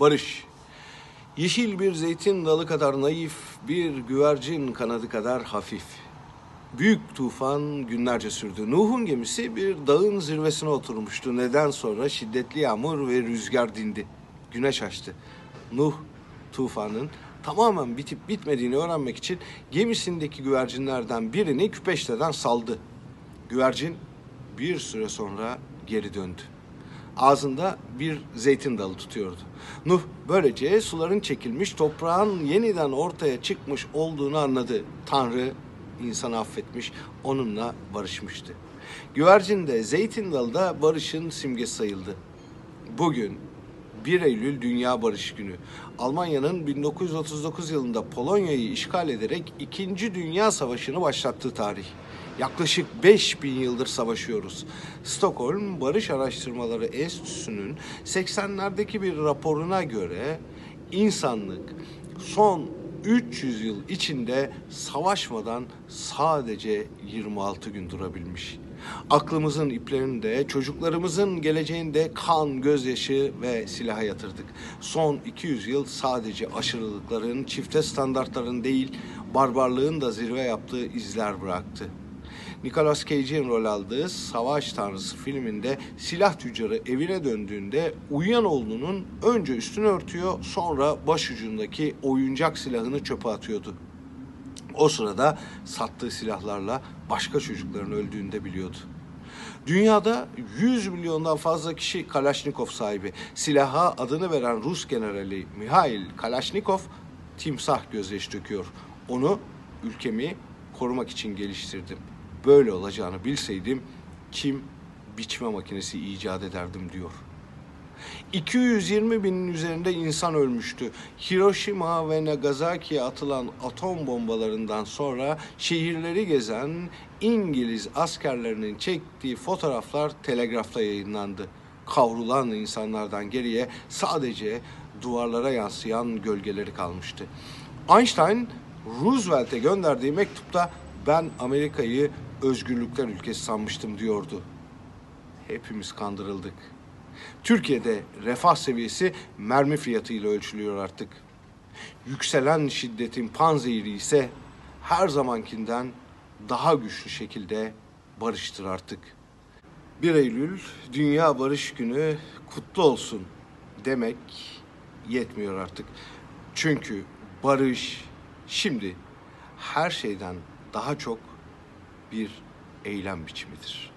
Barış. Yeşil bir zeytin dalı kadar naif, bir güvercin kanadı kadar hafif. Büyük tufan günlerce sürdü. Nuh'un gemisi bir dağın zirvesine oturmuştu. Neden sonra şiddetli yağmur ve rüzgar dindi. Güneş açtı. Nuh tufanın tamamen bitip bitmediğini öğrenmek için gemisindeki güvercinlerden birini küpeşteden saldı. Güvercin bir süre sonra geri döndü. Ağzında bir zeytin dalı tutuyordu. Nuh böylece suların çekilmiş, toprağın yeniden ortaya çıkmış olduğunu anladı. Tanrı insanı affetmiş, onunla barışmıştı. Güvercin de zeytin dalı da barışın simgesi sayıldı. Bugün 1 Eylül Dünya Barış Günü. Almanya'nın 1939 yılında Polonya'yı işgal ederek 2. Dünya Savaşı'nı başlattığı tarih. Yaklaşık 5000 yıldır savaşıyoruz. Stockholm Barış Araştırmaları Enstitüsü'nün 80'lerdeki bir raporuna göre insanlık son 300 yıl içinde savaşmadan sadece 26 gün durabilmiş. Aklımızın iplerinde, çocuklarımızın geleceğinde kan, gözyaşı ve silaha yatırdık. Son 200 yıl sadece aşırılıkların, çifte standartların değil, barbarlığın da zirve yaptığı izler bıraktı. Nicolas Cage'in rol aldığı Savaş Tanrısı filminde silah tüccarı evine döndüğünde uyuyan oğlunun önce üstünü örtüyor sonra başucundaki oyuncak silahını çöpe atıyordu. O sırada sattığı silahlarla başka çocukların öldüğünü de biliyordu. Dünyada 100 milyondan fazla kişi Kalashnikov sahibi. Silaha adını veren Rus generali Mihail Kalashnikov timsah gözyaşı döküyor. Onu ülkemi korumak için geliştirdim. Böyle olacağını bilseydim kim biçme makinesi icat ederdim diyor. 220 binin üzerinde insan ölmüştü. Hiroşima ve Nagasaki'ye atılan atom bombalarından sonra şehirleri gezen İngiliz askerlerinin çektiği fotoğraflar telegrafta yayınlandı. Kavrulan insanlardan geriye sadece duvarlara yansıyan gölgeleri kalmıştı. Einstein Roosevelt'e gönderdiği mektupta ben Amerika'yı özgürlükler ülkesi sanmıştım diyordu. Hepimiz kandırıldık. Türkiye'de refah seviyesi mermi fiyatıyla ölçülüyor artık. Yükselen şiddetin panzehiri ise her zamankinden daha güçlü şekilde barıştır artık. 1 Eylül Dünya Barış Günü kutlu olsun demek yetmiyor artık. Çünkü barış şimdi her şeyden daha çok bir eylem biçimidir.